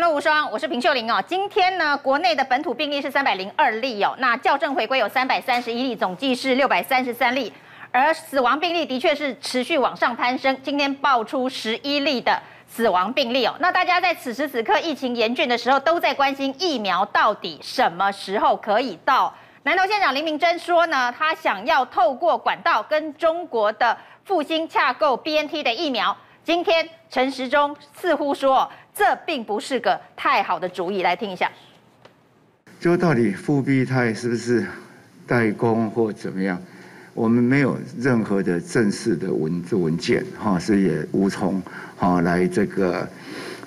评论无双，我是平秀玲哦。今天呢，国内的本土病例是三百零二例哦，那校正回归有三百三十一例，总计是六百三十三例，而死亡病例的确是持续往上攀升，今天爆出十一例的死亡病例哦。那大家在此时此刻疫情严峻的时候，都在关心疫苗到底什么时候可以到。南投县长林明溱说呢，他想要透过管道跟中国的复兴洽购 BNT 的疫苗。今天陈时中似乎说。这并不是个太好的主意，来听一下。就到底复必泰是不是代工或怎么样？我们没有任何的正式的文字文件，哈，所以也无从哈来这个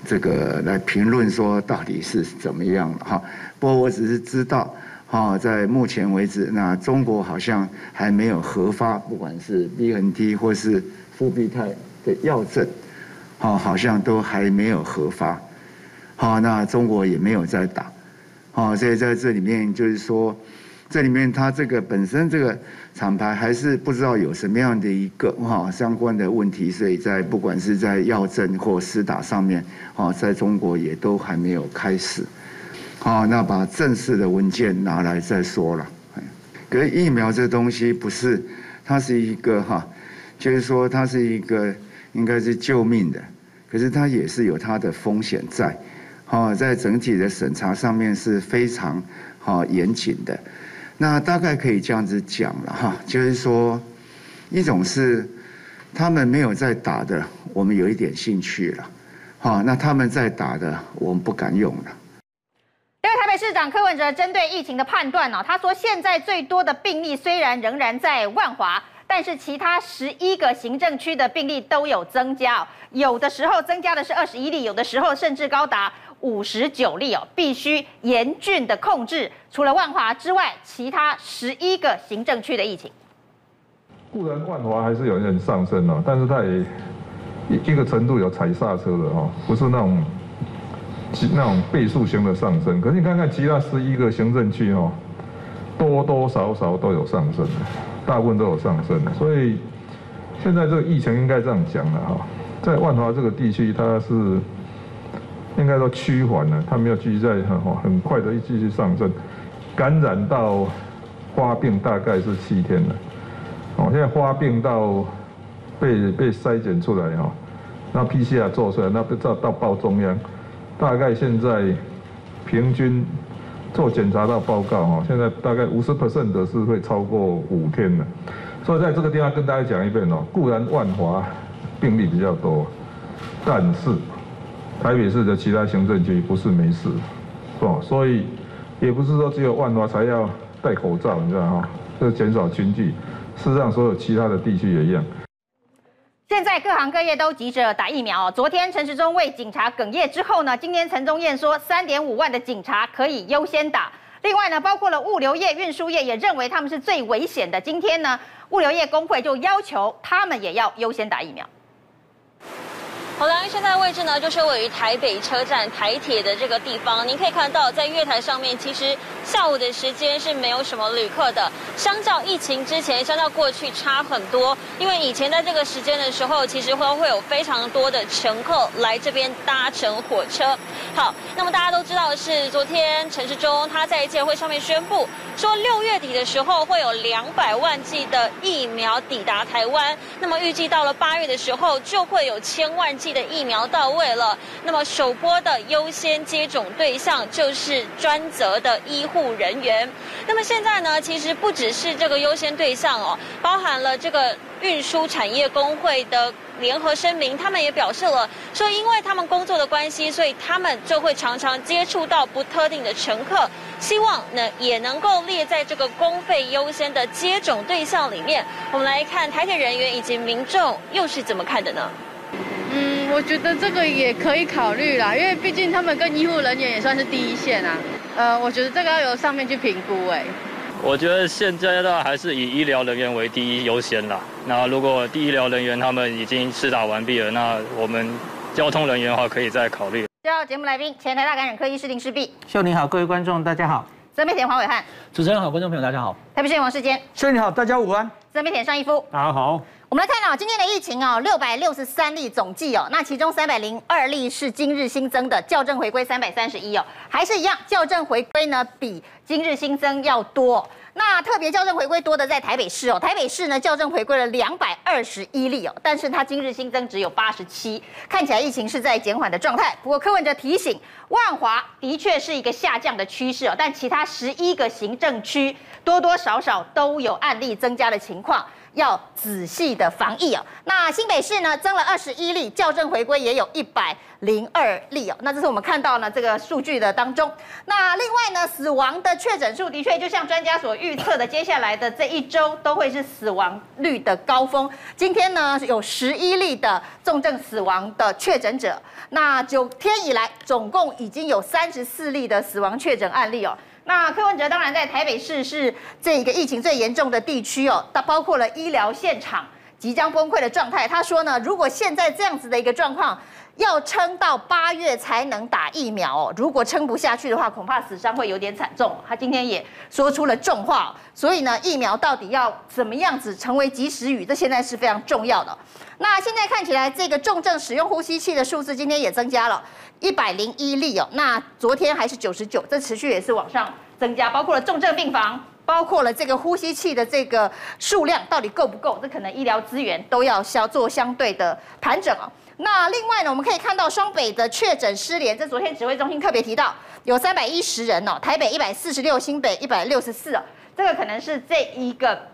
这个来评论说到底是怎么样哈。不过我只是知道，哈，在目前为止，那中国好像还没有核发，不管是 BNT 或是复必泰的药证。哦，好像都还没有核发，好，那中国也没有在打，好，所以在这里面就是说，这里面它这个本身这个厂牌还是不知道有什么样的一个哈相关的问题，所以在不管是在药证或施打上面，哦，在中国也都还没有开始，好，那把正式的文件拿来再说了。可是疫苗这东西不是，它是一个哈，就是说它是一个应该是救命的。可是它也是有它的风险在，好，在整体的审查上面是非常好严谨的。那大概可以这样子讲了哈，就是说，一种是他们没有在打的，我们有一点兴趣了，好，那他们在打的，我们不敢用了。因为台北市长柯文哲针对疫情的判断呢，他说现在最多的病例虽然仍然在万华。但是其他十一个行政区的病例都有增加，有的时候增加的是二十一例，有的时候甚至高达五十九例哦，必须严峻的控制。除了万华之外，其他十一个行政区的疫情，固然万华还是有人上升哦，但是它也一个程度有踩刹车的哦，不是那种那种倍数型的上升。可是你看看其他十一个行政区哦，多多少少都有上升的。大部分都有上升，所以现在这个疫情应该这样讲了哈，在万华这个地区，它是应该说趋缓了，它没有继续在很很快的继续上升。感染到发病大概是七天了，哦，现在发病到被被筛检出来哈，那 PCR 做出来，那不知道到报中央，大概现在平均。做检查到报告哈，现在大概五十 percent 的是会超过五天的，所以在这个地方跟大家讲一遍哦，固然万华病例比较多，但是台北市的其他行政区不是没事，是吧？所以也不是说只有万华才要戴口罩，你知道哈，这减少群聚，事实上所有其他的地区也一样。现在各行各业都急着打疫苗。昨天陈时中为警察哽咽之后呢，今天陈宗彦说三点五万的警察可以优先打。另外呢，包括了物流业、运输业也认为他们是最危险的。今天呢，物流业工会就要求他们也要优先打疫苗。好的，现在位置呢，就是位于台北车站台铁的这个地方。您可以看到，在月台上面，其实下午的时间是没有什么旅客的。相较疫情之前，相较过去差很多。因为以前在这个时间的时候，其实会会有非常多的乘客来这边搭乘火车。好，那么大家都知道是，昨天陈时中他在记者会上面宣布说，六月底的时候会有两百万剂的疫苗抵达台湾。那么预计到了八月的时候，就会有千万。的疫苗到位了，那么首波的优先接种对象就是专责的医护人员。那么现在呢，其实不只是这个优先对象哦，包含了这个运输产业工会的联合声明，他们也表示了说，因为他们工作的关系，所以他们就会常常接触到不特定的乘客，希望呢也能够列在这个公费优先的接种对象里面。我们来看台铁人员以及民众又是怎么看的呢？嗯，我觉得这个也可以考虑啦，因为毕竟他们跟医护人员也算是第一线啊。呃，我觉得这个要由上面去评估哎。我觉得现在的话还是以医疗人员为第一优先啦。那如果第一医疗人员他们已经施打完毕了，那我们交通人员的话可以再考虑。第二节目来宾，前台大感染科医师林世璧。秀你好，各位观众大家好。资深媒体黄伟汉。主持人好，观众朋友大家好。台北市议员王世坚。秀你好，大家午安。资深媒体尚逸夫。大家好。我们来看啊，今天的疫情哦，六百六十三例总计哦，那其中三百零二例是今日新增的，校正回归三百三十一哦，还是一样，校正回归呢比今日新增要多。那特别校正回归多的在台北市哦，台北市呢校正回归了两百二十一例哦，但是它今日新增只有八十七，看起来疫情是在减缓的状态。不过柯文哲提醒，万华的确是一个下降的趋势哦，但其他十一个行政区多多少少都有案例增加的情况。要仔细的防疫哦。那新北市呢，增了二十一例，校正回归也有一百零二例哦。那这是我们看到呢这个数据的当中。那另外呢，死亡的确诊数的确就像专家所预测的，接下来的这一周都会是死亡率的高峰。今天呢有十一例的重症死亡的确诊者，那九天以来总共已经有三十四例的死亡确诊案例哦。那柯文哲当然在台北市是这一个疫情最严重的地区哦，它包括了医疗现场即将崩溃的状态。他说呢，如果现在这样子的一个状况，要撑到八月才能打疫苗哦，如果撑不下去的话，恐怕死伤会有点惨重。他今天也说出了重话，所以呢，疫苗到底要怎么样子成为及时雨，这现在是非常重要的。那现在看起来，这个重症使用呼吸器的数字今天也增加了。一百零一例哦，那昨天还是九十九，这持续也是往上增加，包括了重症病房，包括了这个呼吸器的这个数量到底够不够？这可能医疗资源都要相做相对的盘整哦。那另外呢，我们可以看到双北的确诊失联，这昨天指挥中心特别提到有三百一十人哦，台北一百四十六，新北一百六十四哦，这个可能是这一个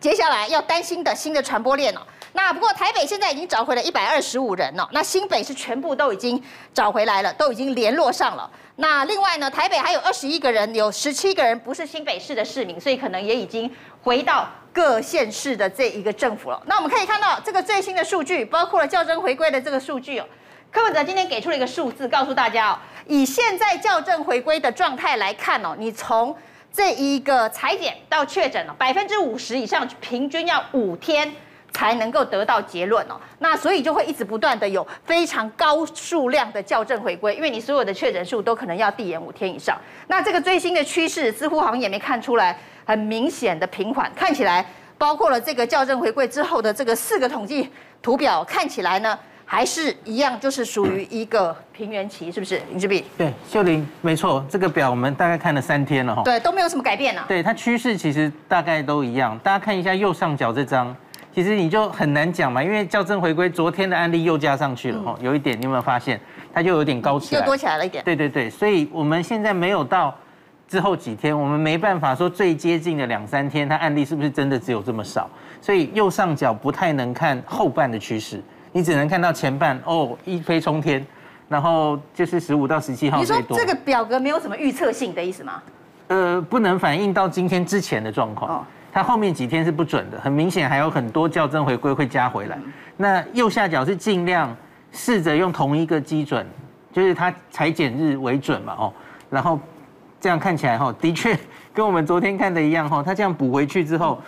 接下来要担心的新的传播链哦。那不过台北现在已经找回了一百二十五人了，那新北是全部都已经找回来了，都已经联络上了。那另外呢，台北还有二十一个人，有十七个人不是新北市的市民，所以可能也已经回到各县市的这一个政府了。那我们可以看到这个最新的数据，包括了校正回归的这个数据哦。柯文哲今天给出了一个数字，告诉大家哦，以现在校正回归的状态来看哦，你从这一个采检到确诊了，百分之五十以上，平均要五天。才能够得到结论哦，那所以就会一直不断的有非常高数量的校正回归，因为你所有的确诊数都可能要递延五天以上。那这个最新的趋势似乎好像也没看出来很明显的平缓，看起来包括了这个校正回归之后的这个四个统计图表，看起来呢还是一样，就是属于一个平原期，是不是林志碧？对，秀玲没错，这个表我们大概看了三天了哈，对，都没有什么改变呢、啊。对，它趋势其实大概都一样，大家看一下右上角这张。其实你就很难讲嘛，因为校正回归，昨天的案例又加上去了哦，有一点你有没有发现，它就有点高起来，又多起来了一点。对对对，所以我们现在没有到之后几天，我们没办法说最接近的两三天，它案例是不是真的只有这么少？所以右上角不太能看后半的趋势，你只能看到前半哦，一飞冲天，然后就是十五到十七号。你说这个表格没有什么预测性的意思吗？呃，不能反映到今天之前的状况。哦它后面几天是不准的，很明显还有很多校正回归会加回来。那右下角是尽量试着用同一个基准，就是它裁剪日为准嘛，哦，然后这样看起来哈，的确跟我们昨天看的一样哈，它这样补回去之后，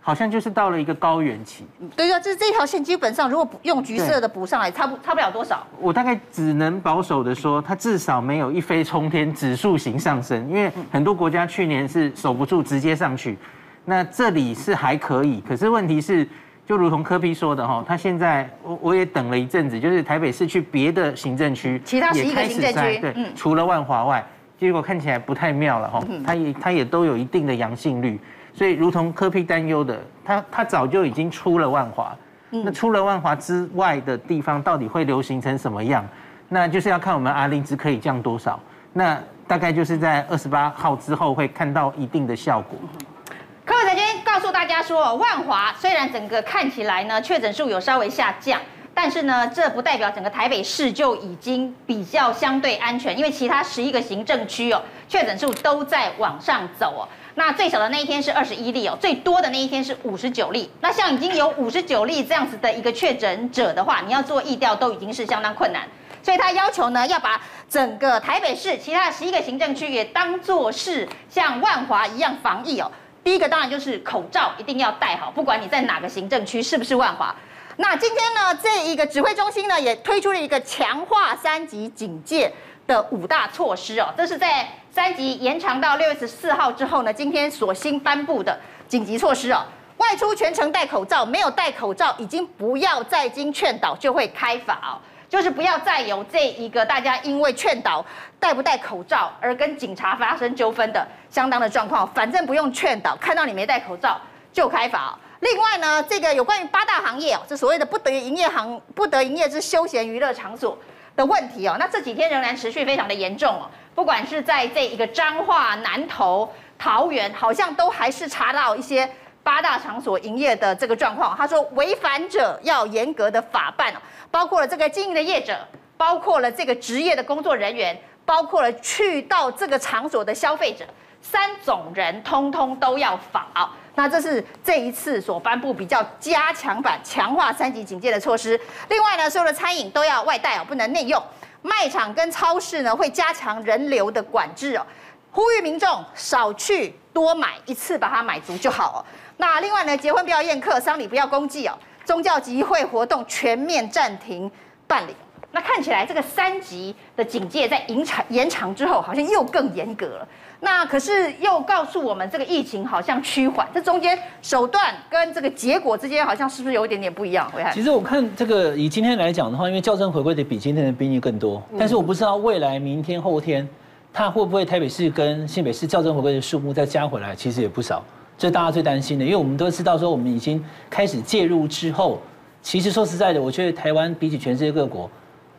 好像就是到了一个高原期。对啊，这这条线基本上如果用橘色的补上来，差不差不了多少。我大概只能保守的说，它至少没有一飞冲天指数型上升，因为很多国家去年是守不住直接上去。那这里是还可以，可是问题是，就如同柯比说的哈，他现在我我也等了一阵子，就是台北市去别的行政区，其他十一个行政区，对，除了万华外，结果看起来不太妙了哈，他也他也都有一定的阳性率，所以如同柯比担忧的，他他早就已经出了万华，那出了万华之外的地方到底会流行成什么样？那就是要看我们阿林值可以降多少，那大概就是在二十八号之后会看到一定的效果。柯文哲今天告诉大家说，万华虽然整个看起来呢确诊数有稍微下降，但是呢这不代表整个台北市就已经比较相对安全，因为其他十一个行政区哦确诊数都在往上走哦。那最小的那一天是二十一例哦，最多的那一天是五十九例。那像已经有五十九例这样子的一个确诊者的话，你要做疫调都已经是相当困难，所以他要求呢要把整个台北市其他的十一个行政区也当作是像万华一样防疫哦。第一个当然就是口罩一定要戴好，不管你在哪个行政区，是不是万华。那今天呢，这一个指挥中心呢也推出了一个强化三级警戒的五大措施哦，这是在三级延长到六月十四号之后呢，今天所新颁布的紧急措施哦。外出全程戴口罩，没有戴口罩已经不要再经劝导就会开罚哦，就是不要再有这一个大家因为劝导戴不戴口罩而跟警察发生纠纷的相当的状况，反正不用劝导，看到你没戴口罩就开罚。另外呢，这个有关于八大行业哦，这所谓的不得营业行不得营业之休闲娱乐场所的问题哦，那这几天仍然持续非常的严重哦，不管是在这一个彰化、南投、桃园，好像都还是查到一些。八大场所营业的这个状况，他说违反者要严格的法办，包括了这个经营的业者，包括了这个职业的工作人员，包括了去到这个场所的消费者，三种人通通都要罚。那这是这一次所颁布比较加强版、强化三级警戒的措施。另外呢，所有的餐饮都要外带哦，不能内用。卖场跟超市呢，会加强人流的管制哦，呼吁民众少去多买，一次把它买足就好哦。那另外呢，结婚不要宴客，丧礼不要公祭哦，宗教集会活动全面暂停办理。那看起来这个三级的警戒在延长延长之后，好像又更严格了。那可是又告诉我们，这个疫情好像趋缓，这中间手段跟这个结果之间，好像是不是有一点点不一样？其实我看这个以今天来讲的话，因为校正回归的比今天的兵力更多，但是我不知道未来明天后天，它会不会台北市跟新北市校正回归的数目再加回来，其实也不少。这大家最担心的，因为我们都知道说，我们已经开始介入之后，其实说实在的，我觉得台湾比起全世界各国，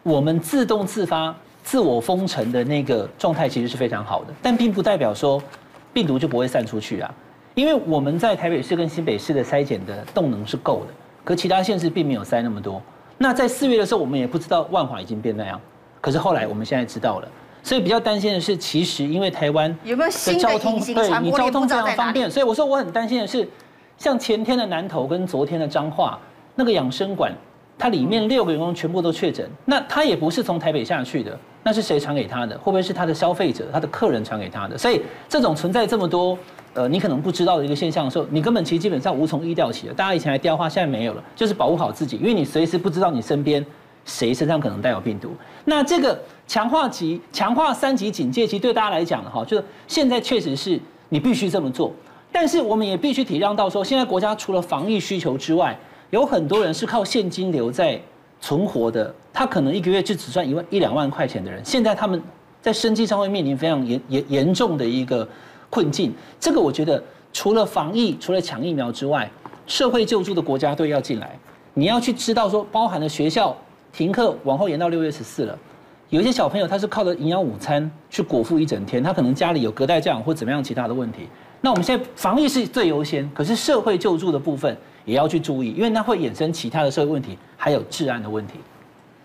我们自动自发、自我封城的那个状态其实是非常好的，但并不代表说病毒就不会散出去啊，因为我们在台北市跟新北市的筛检的动能是够的，可其他县市并没有筛那么多。那在四月的时候，我们也不知道万华已经变那样，可是后来我们现在知道了。所以比较担心的是，其实因为台湾的交通，对你交通非常方便，所以我说我很担心的是，像前天的南投跟昨天的彰化那个养生馆，它里面六个员工全部都确诊，那他也不是从台北下去的，那是谁传给他的？会不会是他的消费者、他的客人传给他的？所以这种存在这么多呃你可能不知道的一个现象的时候，你根本其实基本上无从预调起的。大家以前还雕花，现在没有了，就是保护好自己，因为你随时不知道你身边。谁身上可能带有病毒？那这个强化级、强化三级警戒，其实对大家来讲的哈，就是现在确实是你必须这么做。但是我们也必须体谅到说，现在国家除了防疫需求之外，有很多人是靠现金流在存活的，他可能一个月就只赚一万一两万块钱的人，现在他们在生计上会面临非常严严严重的一个困境。这个我觉得，除了防疫、除了抢疫苗之外，社会救助的国家队要进来，你要去知道说，包含了学校。停课往后延到六月十四了，有一些小朋友他是靠着营养午餐去果腹一整天，他可能家里有隔代教养或怎么样其他的问题。那我们现在防疫是最优先，可是社会救助的部分也要去注意，因为那会衍生其他的社会问题，还有治安的问题。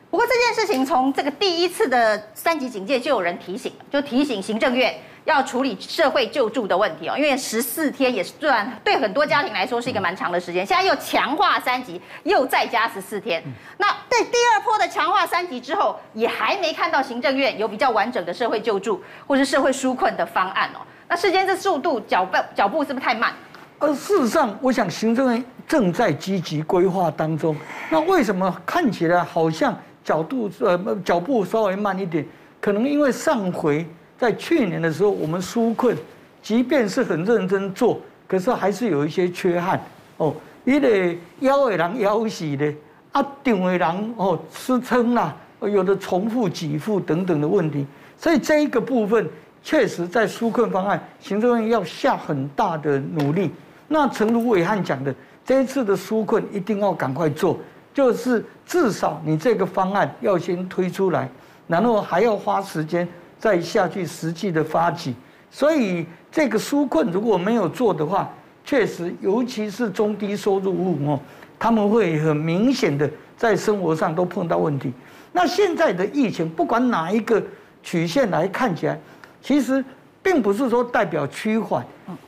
不过这件事情从这个第一次的三级警戒就有人提醒，就提醒行政院。要处理社会救助的问题哦，因为十四天也是算对很多家庭来说是一个蛮长的时间。现在又强化三级，又再加十四天。那在第二波的强化三级之后，也还没看到行政院有比较完整的社会救助或是社会纾困的方案哦。那世间这速度脚步脚步是不是太慢？而事实上，我想行政院正在积极规划当中。那为什么看起来好像角度呃脚步稍微慢一点？可能因为上回。在去年的时候，我们纾困，即便是很认真做，可是还是有一些缺憾哦。因为腰的人腰死的，啊，顶的人哦吃撑啦，有的重复给付等等的问题，所以这一个部分确实在纾困方案，行政院要下很大的努力。那诚如伟汉讲的，这一次的纾困一定要赶快做，就是至少你这个方案要先推出来，然后还要花时间。再下去实际的发起，所以这个纾困如果没有做的话，确实，尤其是中低收入户哦，他们会很明显的在生活上都碰到问题。那现在的疫情，不管哪一个曲线来看起来，其实并不是说代表趋缓，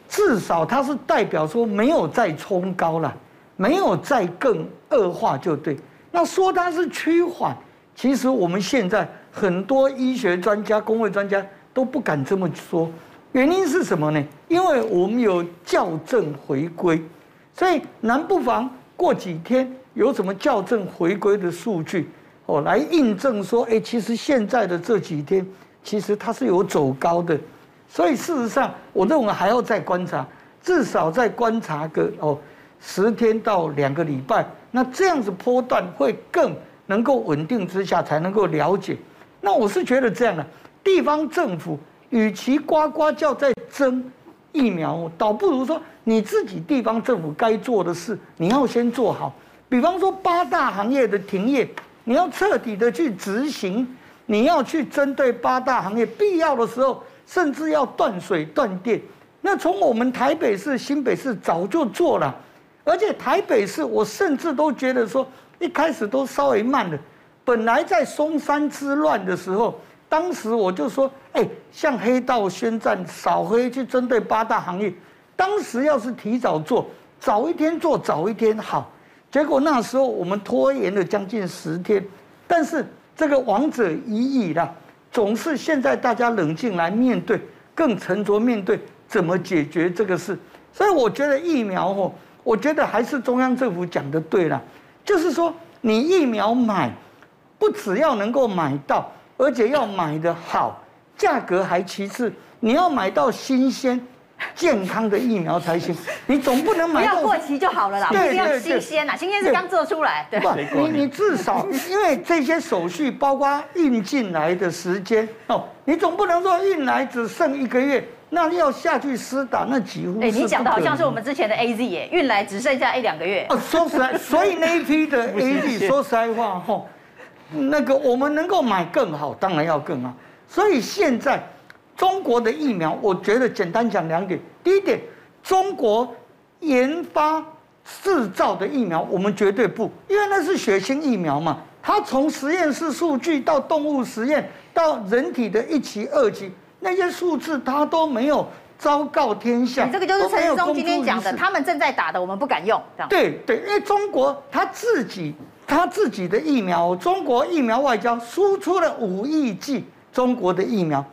至少它是代表说没有再冲高了，没有再更恶化就对。那说它是趋缓，其实我们现在。很多医学专家、公卫专家都不敢这么说，原因是什么呢？因为我们有校正回归，所以南不妨过几天有什么校正回归的数据哦，来印证说，哎，其实现在的这几天其实它是有走高的，所以事实上，我认为还要再观察，至少再观察个哦十天到两个礼拜，那这样子波段会更能够稳定之下才能够了解。那我是觉得这样的，地方政府与其呱呱叫在争疫苗，倒不如说你自己地方政府该做的事，你要先做好。比方说八大行业的停业，你要彻底的去执行，你要去针对八大行业，必要的时候甚至要断水断电。那从我们台北市、新北市早就做了，而且台北市我甚至都觉得说一开始都稍微慢了。本来在松山之乱的时候，当时我就说，哎，向黑道宣战、扫黑去针对八大行业，当时要是提早做，早一天做早一天好。结果那时候我们拖延了将近十天，但是这个王者已矣了，总是现在大家冷静来面对，更沉着面对怎么解决这个事。所以我觉得疫苗哦，我觉得还是中央政府讲的对了，就是说你疫苗买，不只要能够买到，而且要买的好，价格还其次，你要买到新鲜。健康的疫苗才行，你总不能买不要过期就好了啦，对对对，一定要新鲜呐，新鲜是刚做出来，对，对不，你你至少 因为这些手续，包括运进来的时间哦，你总不能说运来只剩一个月，那要下去施打，那几乎哎，你讲的好像是我们之前的 A Z 耶，运来只剩下一两个月。哦，说实在，所以那一批的 A Z，说实在话哈，那个我们能够买更好，当然要更好，所以现在。中国的疫苗，我觉得简单讲两点。第一点，中国研发制造的疫苗，我们绝对不，因为那是血清疫苗嘛。它从实验室数据到动物实验，到人体的一期、二期，那些数字它都没有昭告天下。这个就是陈时中今天讲的，他们正在打的，我们不敢用。对对，因为中国他自己他自己的疫苗，中国疫苗外交输出了五亿剂中国的疫苗。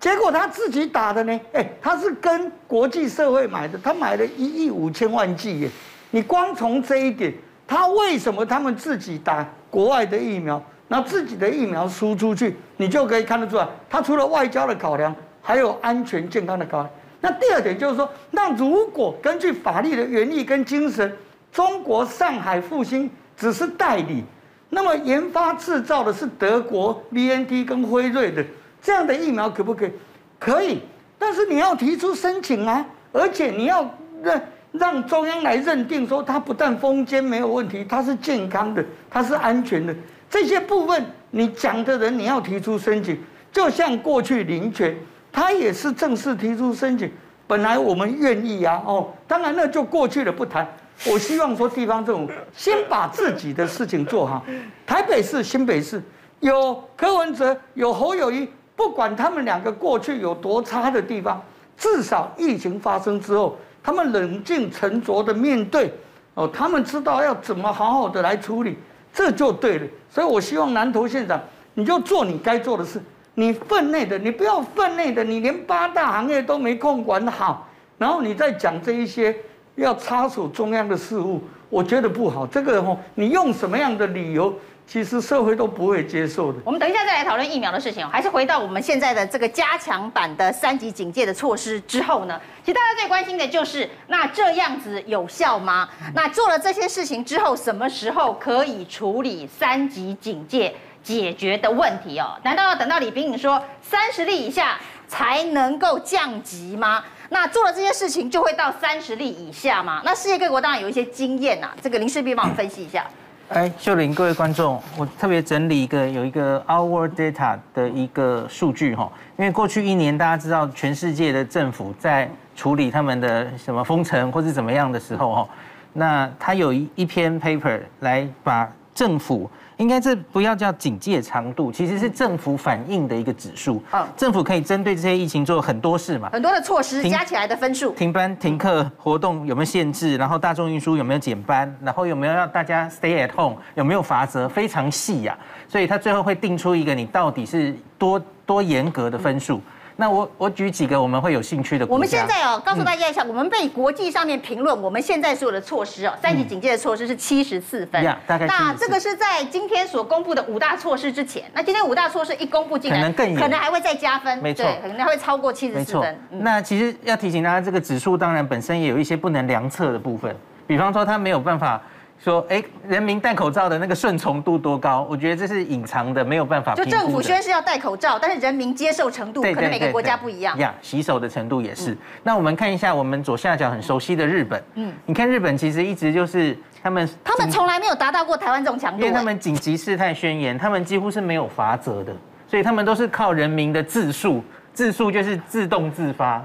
结果他自己打的呢？哎，他是跟国际社会买的，他买了一亿五千万剂耶。你光从这一点，他为什么他们自己打国外的疫苗，那自己的疫苗输出去，你就可以看得出来，他除了外交的考量，还有安全健康的考量。那第二点就是说，那如果根据法律的原意跟精神，中国上海复兴只是代理，那么研发制造的是德国 BNT 跟辉瑞的。这样的疫苗可不可以？可以，但是你要提出申请啊，而且你要让让中央来认定说它不但封缄没有问题，它是健康的，它是安全的。这些部分你讲的人你要提出申请，就像过去林权，他也是正式提出申请。本来我们愿意啊，哦，当然那就过去了不谈。我希望说地方政府先把自己的事情做好。台北市、新北市有柯文哲，有侯友谊。不管他们两个过去有多差的地方，至少疫情发生之后，他们冷静沉着的面对，哦，他们知道要怎么好好的来处理，这就对了。所以我希望南投县长，你就做你该做的事，你分内的，你不要分内的，你连八大行业都没空管好，然后你再讲这一些要插手中央的事务，我觉得不好。这个哦，你用什么样的理由？其实社会都不会接受的。我们等一下再来讨论疫苗的事情，还是回到我们现在的这个加强版的三级警戒的措施之后呢？其实大家最关心的就是，那这样子有效吗？那做了这些事情之后，什么时候可以处理三级警戒解决的问题哦？难道要等到李秉颖说三十例以下才能够降级吗？那做了这些事情就会到三十例以下吗？那世界各国当然有一些经验呐、啊，这个林氏璧帮我分析一下。哎，秀玲，各位观众，我特别整理一个有一个 Our Data 的一个数据哈，因为过去一年大家知道全世界的政府在处理他们的什么封城或是怎么样的时候哈，那他有一一篇 paper 来把政府。应该这不要叫警戒长度，其实是政府反应的一个指数。嗯，政府可以针对这些疫情做很多事嘛，很多的措施加起来的分数。停班、停课、活动有没有限制？然后大众运输有没有减班？然后有没有让大家 stay at home？有没有罚则？非常细呀，所以他最后会定出一个你到底是多多严格的分数。那我我举几个我们会有兴趣的。我们现在哦，告诉大家一下，我们被国际上面评论，我们现在所有的措施哦，三级警戒的措施是七十四分。大概。那这个是在今天所公布的五大措施之前。那今天五大措施一公布进来，可能更可能还会再加分。没错，可能还会超过七十四分。那其实要提醒大家，这个指数当然本身也有一些不能量测的部分。比方说它没有办法。说，哎，人民戴口罩的那个顺从度多高？我觉得这是隐藏的，没有办法。就政府宣誓要戴口罩，但是人民接受程度可能每个国家不一样。呀，洗手的程度也是。那我们看一下我们左下角很熟悉的日本。嗯，你看日本其实一直就是他们，他们从来没有达到过台湾这种强度。因为他们紧急事态宣言，他们几乎是没有罚则的，所以他们都是靠人民的自述，自述就是自动自发。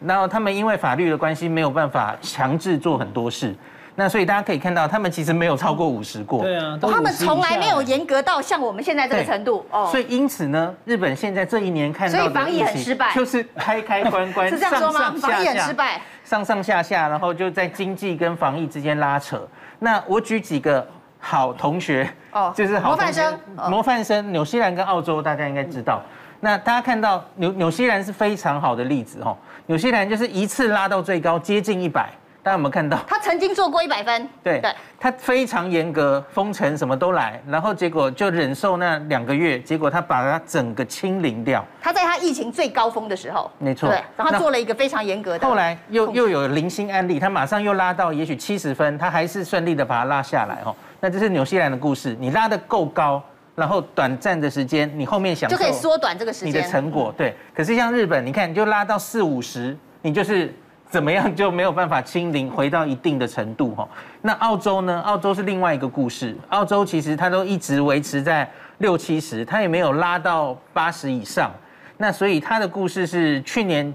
然后他们因为法律的关系，没有办法强制做很多事。那所以大家可以看到，他们其实没有超过五十过。对啊，他们从来没有严格到像我们现在这个程度。哦。所以因此呢，日本现在这一年看到的，所以防疫很失败，就是开开关关，是这样说吗？防疫很失败，上上下下，然后就在经济跟防疫之间拉扯。那我举几个好同学，哦，就是好模范生，模范生，纽西兰跟澳洲，大家应该知道。那大家看到纽纽西兰是非常好的例子哦，纽西兰就是一次拉到最高，接近一百。大家有没有看到？他曾经做过一百分。对对，他非常严格，封城什么都来，然后结果就忍受那两个月，结果他把它整个清零掉。他在他疫情最高峰的时候，没错，对，然后他做了一个非常严格的。后来又又有零星案例，他马上又拉到也许七十分，他还是顺利的把它拉下来哦。那这是纽西兰的故事，你拉的够高，然后短暂的时间，你后面想就可以缩短这个时间。你的成果对，可是像日本，你看你就拉到四五十，你就是。怎么样就没有办法清零，回到一定的程度哈？那澳洲呢？澳洲是另外一个故事。澳洲其实它都一直维持在六七十，它也没有拉到八十以上。那所以它的故事是去年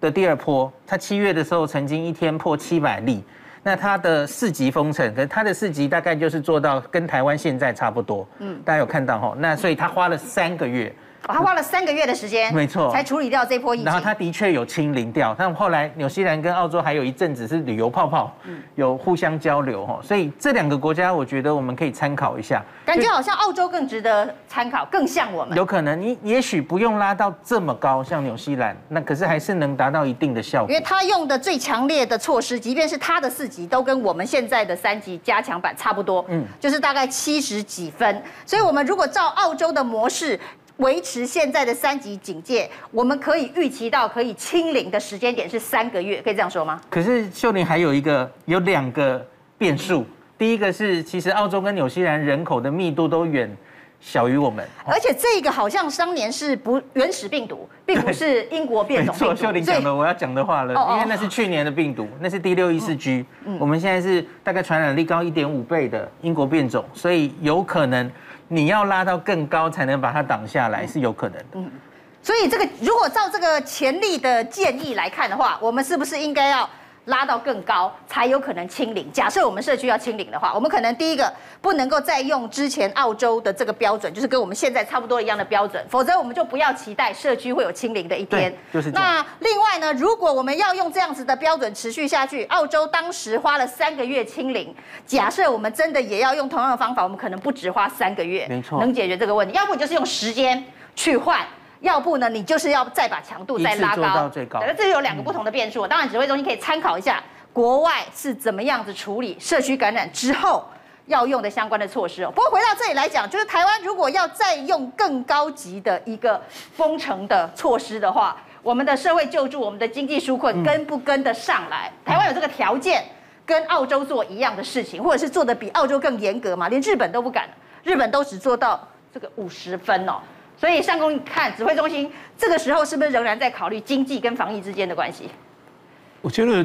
的第二波，它七月的时候曾经一天破七百例。那它的四级封城，可是它的四级大概就是做到跟台湾现在差不多。嗯，大家有看到哈？那所以它花了三个月。他花了三个月的时间，没错，才处理掉这波疫情。然后他的确有清零掉，但后来纽西兰跟澳洲还有一阵子是旅游泡泡，有互相交流哈，所以这两个国家我觉得我们可以参考一下。感觉好像澳洲更值得参考，更像我们。有可能你也许不用拉到这么高，像纽西兰，那可是还是能达到一定的效果。因为他用的最强烈的措施，即便是他的四级，都跟我们现在的三级加强版差不多，嗯，就是大概七十几分。所以我们如果照澳洲的模式。维持现在的三级警戒，我们可以预期到可以清零的时间点是三个月，可以这样说吗？可是秀玲还有一个有两个变数，第一个是其实澳洲跟纽西兰人口的密度都远小于我们，而且这个好像当年是不原始病毒，并不是英国变种病毒。秀玲讲的我要讲的话了，因为那是去年的病毒，那是第六一四 G，我们现在是大概传染力高一点五倍的英国变种，所以有可能。你要拉到更高才能把它挡下来是有可能的。嗯，所以这个如果照这个潜力的建议来看的话，我们是不是应该要拉到更高才有可能清零？假设我们社区要清零的话，我们可能第一个不能够再用之前澳洲的这个标准，就是跟我们现在差不多一样的标准，否则我们就不要期待社区会有清零的一天。就是。那另外呢，如果我们要用这样子的标准持续下去，澳洲当时花了三个月清零，假设我们真的也要用同样的方法，我们可能不止花三个月，没错，能解决这个问题。要不就是用时间去换。要不呢，你就是要再把强度再拉高，到最高。这有两个不同的变数。当然，指挥中心可以参考一下国外是怎么样子处理社区感染之后要用的相关的措施哦。不过回到这里来讲，就是台湾如果要再用更高级的一个封城的措施的话，我们的社会救助、我们的经济纾困跟不跟得上来？台湾有这个条件跟澳洲做一样的事情，或者是做的比澳洲更严格嘛？连日本都不敢，日本都只做到这个五十分哦。所以上公，你看指挥中心这个时候是不是仍然在考虑经济跟防疫之间的关系？我觉得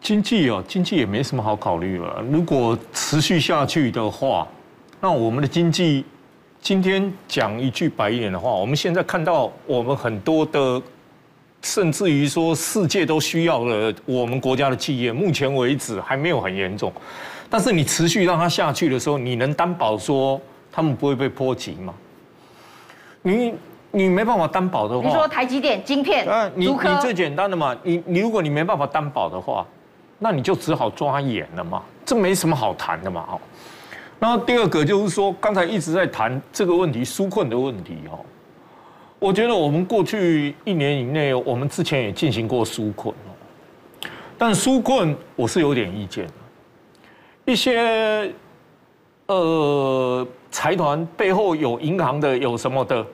经济哦，经济也没什么好考虑了。如果持续下去的话，那我们的经济今天讲一句白一点的话，我们现在看到我们很多的，甚至于说世界都需要了我们国家的企业，目前为止还没有很严重。但是你持续让它下去的时候，你能担保说他们不会被波及吗？你你没办法担保的话，你说台积电晶片，啊，你你最简单的嘛，你你如果你没办法担保的话，那你就只好抓眼了嘛，这没什么好谈的嘛，哦。然后第二个就是说，刚才一直在谈这个问题，纾困的问题，哦。我觉得我们过去一年以内，我们之前也进行过纾困，哦，但纾困我是有点意见的，一些呃。财团背后有银行的，有什么的，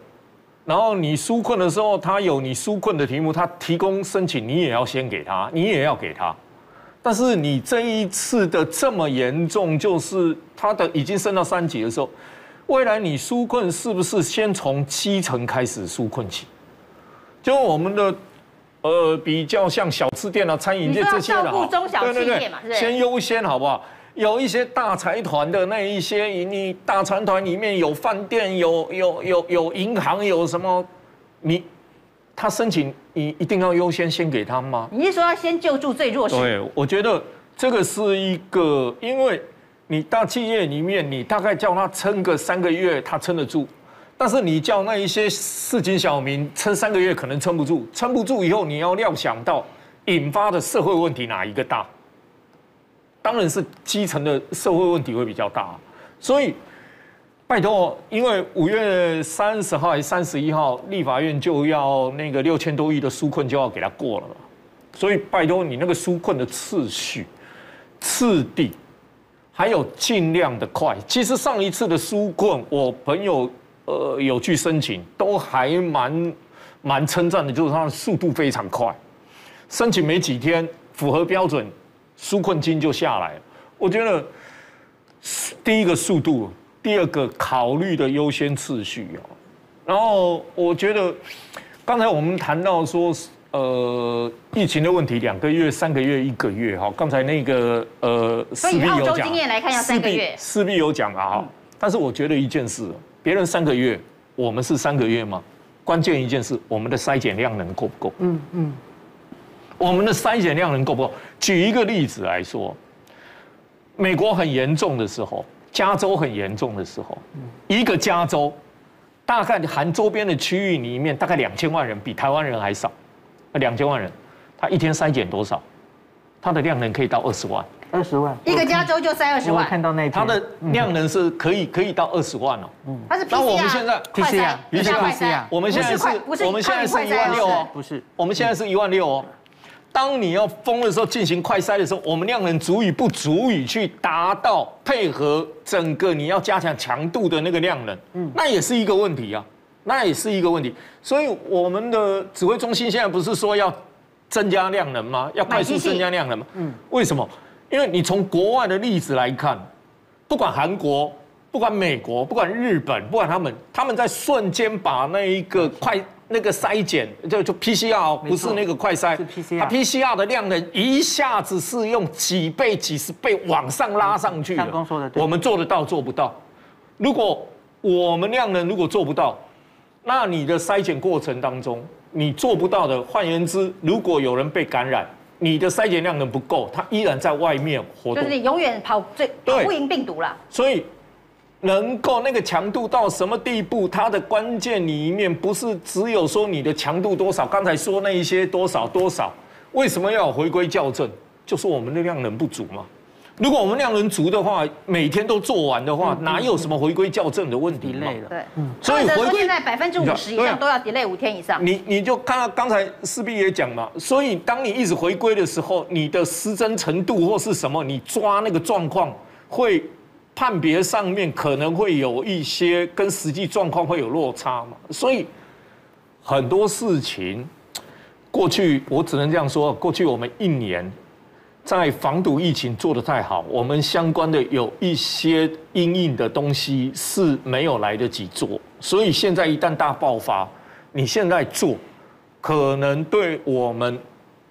然后你纾困的时候，他有你纾困的题目，他提供申请，你也要先给他，你也要给他，但是你这一次的这么严重，就是他的已经升到三级的时候，未来你纾困是不是先从基层开始纾困起？就我们的呃比较像小吃店啊、餐饮业这些的，照顾中小企业嘛，先优先好不好？有一些大财团的那一些，你大财团里面有饭店、有有有有银行，有什么？你他申请，你一定要优先先给他吗？你是说要先救助最弱势？对，我觉得这个是一个，因为你大企业里面，你大概叫他撑个三个月，他撑得住；但是你叫那一些市井小民撑三个月，可能撑不住。撑不住以后，你要料想到引发的社会问题哪一个大？当然是基层的社会问题会比较大，所以拜托，因为五月三十号还是三十一号，立法院就要那个六千多亿的纾困就要给他过了，所以拜托你那个纾困的次序、次第，还有尽量的快。其实上一次的纾困，我朋友呃有去申请，都还蛮蛮称赞的，就是它的速度非常快，申请没几天符合标准。纾困金就下来了，我觉得第一个速度，第二个考虑的优先次序哦，然后我觉得刚才我们谈到说，呃，疫情的问题，两个月、三个月、一个月哈，刚才那个呃，所以澳洲经验来看要三个月，势必有讲啊哈。但是我觉得一件事，别人三个月，我们是三个月吗？关键一件事，我们的筛检量能够不够？嗯嗯。我们的筛检量能够不够？举一个例子来说，美国很严重的时候，加州很严重的时候，一个加州大概含周边的区域里面，大概两千万人，比台湾人还少，两千万人，他一天筛检多少？他的量能可以到二十万，二十万，一个加州就筛二十万。看到那他的量能是可以可以到二十万哦。嗯，他是 PCR，那我们现在 PCR，比较快筛，我们现在是，我们现在是一万六哦，不是，我们现在是一万六哦。当你要封的时候，进行快筛的时候，我们量能足以不足以去达到配合整个你要加强强度的那个量能，嗯，那也是一个问题啊，那也是一个问题。所以我们的指挥中心现在不是说要增加量能吗？要快速增加量能吗？嗯，为什么？因为你从国外的例子来看，不管韩国、不管美国、不管日本、不管他们，他们在瞬间把那一个快。那个筛检就就 PCR 不是那个快筛，是 PCR，它 PCR 的量能一下子是用几倍、几十倍往上拉上去的。刚说的对，我们做得到做不到？如果我们量能如果做不到，那你的筛检过程当中你做不到的，换言之，如果有人被感染，你的筛检量能不够，他依然在外面活动，就是你永远跑最跑不赢病毒了。所以。能够那个强度到什么地步？它的关键里面不是只有说你的强度多少，刚才说那一些多少多少，为什么要回归校正？就是我们的量能不足嘛。如果我们量能足的话，每天都做完的话，哪有什么回归校正的问题嘛？对，嗯。所以回归现在百分之五十以上都要 delay 五天以上。你你就看到刚才势必也讲嘛，所以当你一直回归的时候，你的失真程度或是什么，你抓那个状况会。判别上面可能会有一些跟实际状况会有落差嘛，所以很多事情过去我只能这样说，过去我们一年在防堵疫情做得太好，我们相关的有一些阴影的东西是没有来得及做，所以现在一旦大爆发，你现在做，可能对我们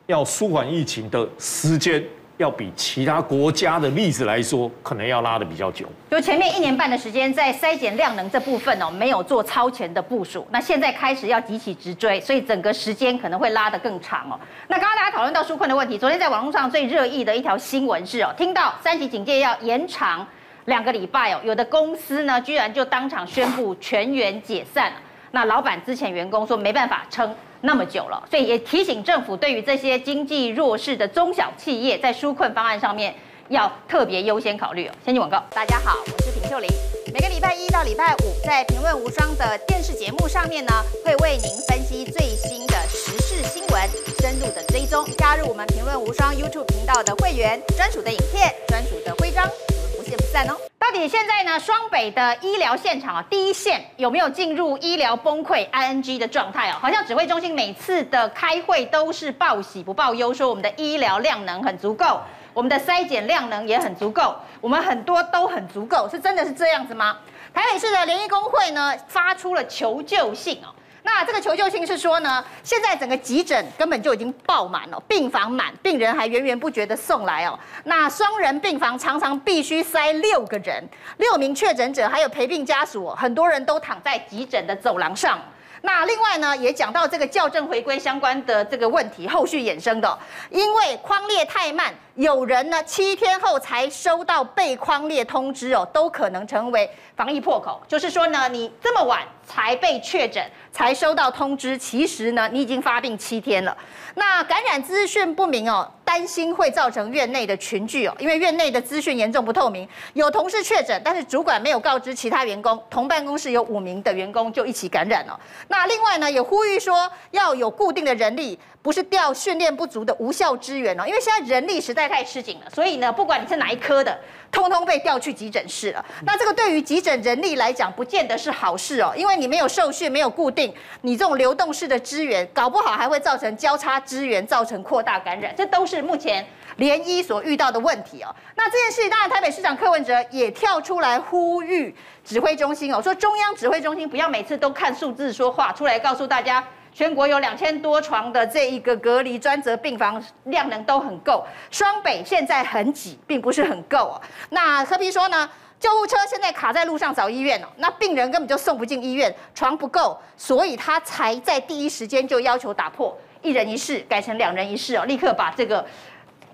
要舒缓疫情的时间。要比其他国家的例子来说，可能要拉得比较久。就前面一年半的时间，在筛减量能这部分哦，没有做超前的部署。那现在开始要急起直追，所以整个时间可能会拉得更长哦。那刚刚大家讨论到纾困的问题，昨天在网络上最热议的一条新闻是哦，听到三级警戒要延长两个礼拜哦，有的公司呢居然就当场宣布全员解散。那老板之前员工说没办法撑。那么久了，所以也提醒政府，对于这些经济弱势的中小企业，在纾困方案上面要特别优先考虑哦。先进广告，大家好，我是平秀玲。每个礼拜一到礼拜五，在评论无双的电视节目上面呢，会为您分析最新的时事新闻，深入的追踪。加入我们评论无双 YouTube 频道的会员，专属的影片，专属的徽章。我们不见不散哦！到底现在呢？双北的医疗现场啊，第一线有没有进入医疗崩溃 ING 的状态哦？好像指挥中心每次的开会都是报喜不报忧，说我们的医疗量能很足够。我们的筛检量能也很足够，我们很多都很足够，是真的是这样子吗？台北市的联谊公会呢发出了求救信哦。那这个求救信是说呢，现在整个急诊根本就已经爆满了，病房满，病人还源源不绝的送来哦。那双人病房常常必须塞六个人，六名确诊者还有陪病家属，很多人都躺在急诊的走廊上。那另外呢，也讲到这个校正回归相关的这个问题，后续衍生的，因为框列太慢，有人呢七天后才收到被框列通知哦，都可能成为防疫破口。就是说呢，你这么晚才被确诊，才收到通知，其实呢，你已经发病七天了。那感染资讯不明哦，担心会造成院内的群聚哦，因为院内的资讯严重不透明，有同事确诊，但是主管没有告知其他员工，同办公室有五名的员工就一起感染了。那另外呢，也呼吁说要有固定的人力。不是调训练不足的无效支援哦，因为现在人力实在太吃紧了，所以呢，不管你是哪一科的，通通被调去急诊室了。那这个对于急诊人力来讲，不见得是好事哦，因为你没有受训，没有固定，你这种流动式的支援，搞不好还会造成交叉支援，造成扩大感染，这都是目前联医所遇到的问题哦。那这件事，当然台北市长柯文哲也跳出来呼吁指挥中心哦，说中央指挥中心不要每次都看数字说话，出来告诉大家。全国有两千多床的这一个隔离专责病房量能都很够，双北现在很挤，并不是很够哦。那柯 P 说呢，救护车现在卡在路上找医院哦，那病人根本就送不进医院，床不够，所以他才在第一时间就要求打破一人一室，改成两人一室哦，立刻把这个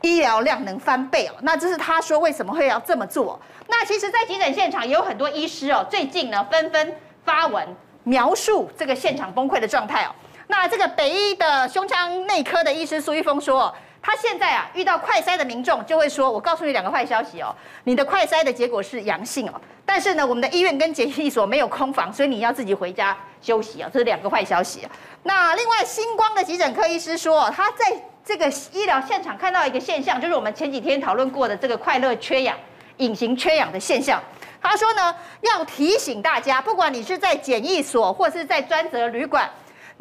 医疗量能翻倍哦。那这是他说为什么会要这么做？那其实，在急诊现场也有很多医师哦，最近呢纷纷发文描述这个现场崩溃的状态哦。那这个北医的胸腔内科的医师苏一峰说，他现在啊遇到快筛的民众就会说，我告诉你两个坏消息哦，你的快筛的结果是阳性哦，但是呢我们的医院跟检疫所没有空房，所以你要自己回家休息啊，这是两个坏消息。那另外星光的急诊科医师说，他在这个医疗现场看到一个现象，就是我们前几天讨论过的这个快乐缺氧、隐形缺氧的现象。他说呢，要提醒大家，不管你是在检疫所或是在专责旅馆。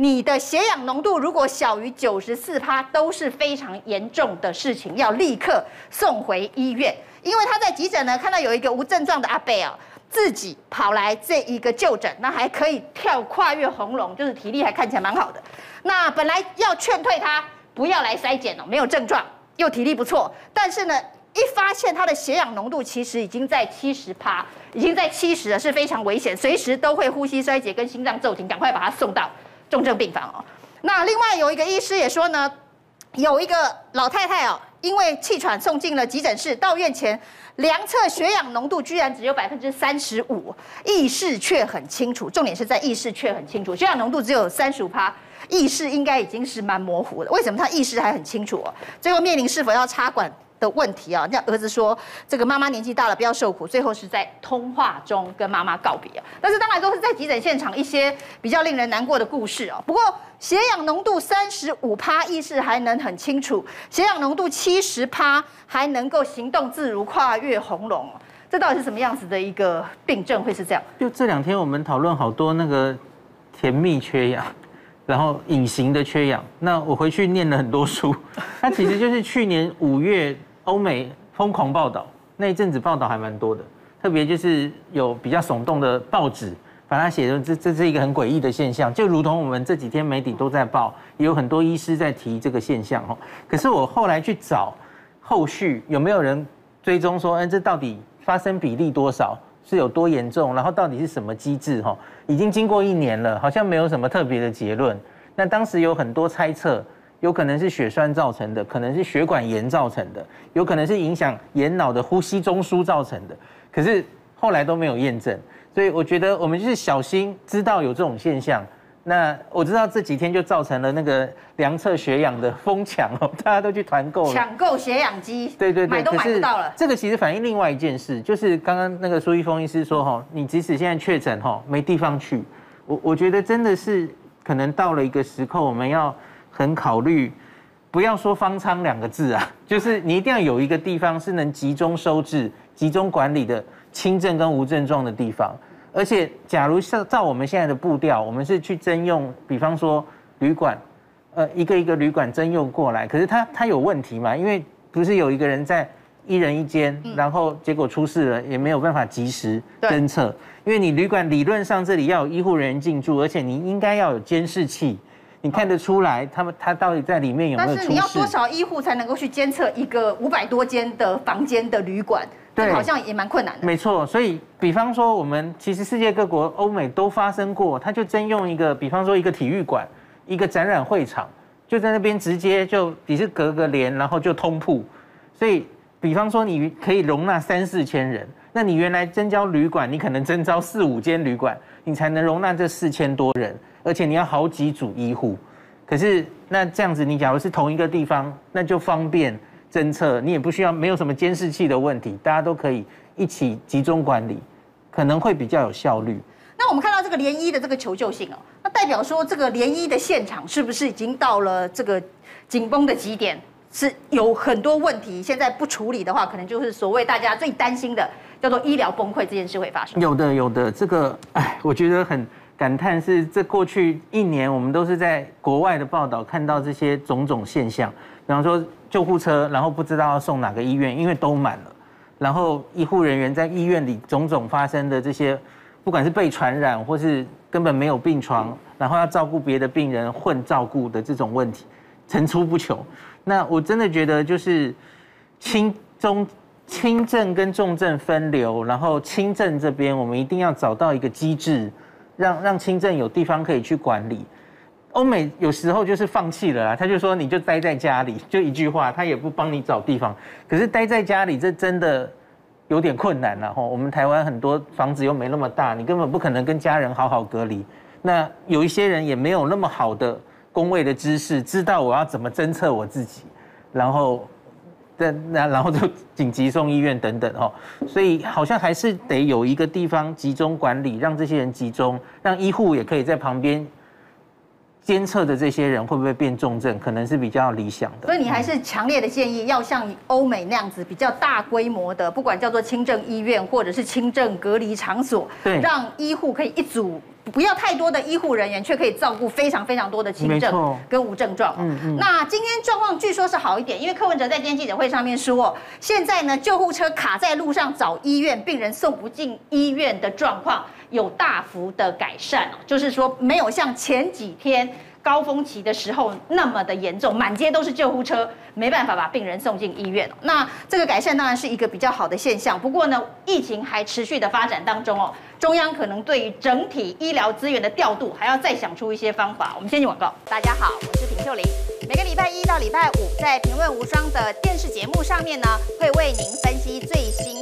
你的血氧浓度如果小于九十四趴，都是非常严重的事情，要立刻送回医院。因为他在急诊呢，看到有一个无症状的阿伯啊，自己跑来这一个就诊，那还可以跳跨越红龙，就是体力还看起来蛮好的。那本来要劝退他不要来筛检哦，没有症状又体力不错，但是呢，一发现他的血氧浓度其实已经在七十趴，已经在七十了，是非常危险，随时都会呼吸衰竭跟心脏骤停，赶快把他送到。重症病房哦，那另外有一个医师也说呢，有一个老太太哦，因为气喘送进了急诊室，到院前量测血氧浓度居然只有百分之三十五，意识却很清楚，重点是在意识却很清楚，血氧浓度只有三十五趴，意识应该已经是蛮模糊的，为什么他意识还很清楚哦？最后面临是否要插管？的问题啊，那儿子说这个妈妈年纪大了，不要受苦，最后是在通话中跟妈妈告别啊。但是当然都是在急诊现场一些比较令人难过的故事哦。不过血氧浓度三十五趴，意识还能很清楚；血氧浓度七十趴，还能够行动自如，跨越红龙。这到底是什么样子的一个病症？会是这样？就这两天我们讨论好多那个甜蜜缺氧。然后隐形的缺氧，那我回去念了很多书，它其实就是去年五月欧美疯狂报道那一阵子报道还蛮多的，特别就是有比较耸动的报纸把它写成这这是一个很诡异的现象，就如同我们这几天媒体都在报，也有很多医师在提这个现象哈。可是我后来去找后续有没有人追踪说，哎，这到底发生比例多少？是有多严重？然后到底是什么机制？哈，已经经过一年了，好像没有什么特别的结论。那当时有很多猜测，有可能是血栓造成的，可能是血管炎造成的，有可能是影响眼脑的呼吸中枢造成的。可是后来都没有验证，所以我觉得我们就是小心，知道有这种现象。那我知道这几天就造成了那个量测血氧的疯抢哦，大家都去团购抢购血氧机，对对对，买都买不到了。这个其实反映另外一件事，就是刚刚那个苏一峰医师说哈，你即使现在确诊哈，没地方去，我我觉得真的是可能到了一个时刻，我们要很考虑，不要说方舱两个字啊，就是你一定要有一个地方是能集中收治、集中管理的轻症跟无症状的地方。而且，假如像照我们现在的步调，我们是去征用，比方说旅馆，呃，一个一个旅馆征用过来，可是它它有问题嘛？因为不是有一个人在一人一间，然后结果出事了，也没有办法及时侦测，因为你旅馆理论上这里要有医护人员进驻，而且你应该要有监视器。你看得出来，他们他到底在里面有没有？但是你要多少医护才能够去监测一个五百多间的房间的旅馆？对，好像也蛮困难的。没错，所以比方说，我们其实世界各国、欧美都发生过，他就征用一个，比方说一个体育馆、一个展览会场，就在那边直接就你是隔个帘，然后就通铺。所以，比方说你可以容纳三四千人，那你原来征招旅馆，你可能征招四五间旅馆，你才能容纳这四千多人。而且你要好几组医护，可是那这样子，你假如是同一个地方，那就方便侦测，你也不需要没有什么监视器的问题，大家都可以一起集中管理，可能会比较有效率。那我们看到这个联医的这个求救信哦，那代表说这个联医的现场是不是已经到了这个紧绷的极点？是有很多问题，现在不处理的话，可能就是所谓大家最担心的叫做医疗崩溃这件事会发生。有的，有的，这个哎，我觉得很。感叹是这过去一年，我们都是在国外的报道看到这些种种现象，比方说救护车，然后不知道要送哪个医院，因为都满了，然后医护人员在医院里种种发生的这些，不管是被传染或是根本没有病床，然后要照顾别的病人混照顾的这种问题层出不穷。那我真的觉得就是轻中轻症跟重症分流，然后轻症这边我们一定要找到一个机制。让让轻症有地方可以去管理，欧美有时候就是放弃了啊，他就说你就待在家里，就一句话，他也不帮你找地方。可是待在家里这真的有点困难了吼。我们台湾很多房子又没那么大，你根本不可能跟家人好好隔离。那有一些人也没有那么好的工位的知识，知道我要怎么侦测我自己，然后。那然后就紧急送医院等等哦，所以好像还是得有一个地方集中管理，让这些人集中，让医护也可以在旁边监测的这些人会不会变重症，可能是比较理想的。所以你还是强烈的建议要像欧美那样子比较大规模的，不管叫做轻症医院或者是轻症隔离场所，对，让医护可以一组。不要太多的医护人员，却可以照顾非常非常多的轻症跟无症状。嗯嗯。那今天状况据说是好一点，因为柯文哲在今天记者会上面说，现在呢救护车卡在路上找医院，病人送不进医院的状况有大幅的改善，就是说没有像前几天。高峰期的时候那么的严重，满街都是救护车，没办法把病人送进医院。那这个改善当然是一个比较好的现象。不过呢，疫情还持续的发展当中哦，中央可能对于整体医疗资源的调度还要再想出一些方法。我们先进广告。大家好，我是平秀玲。每个礼拜一到礼拜五，在评论无双的电视节目上面呢，会为您分析最新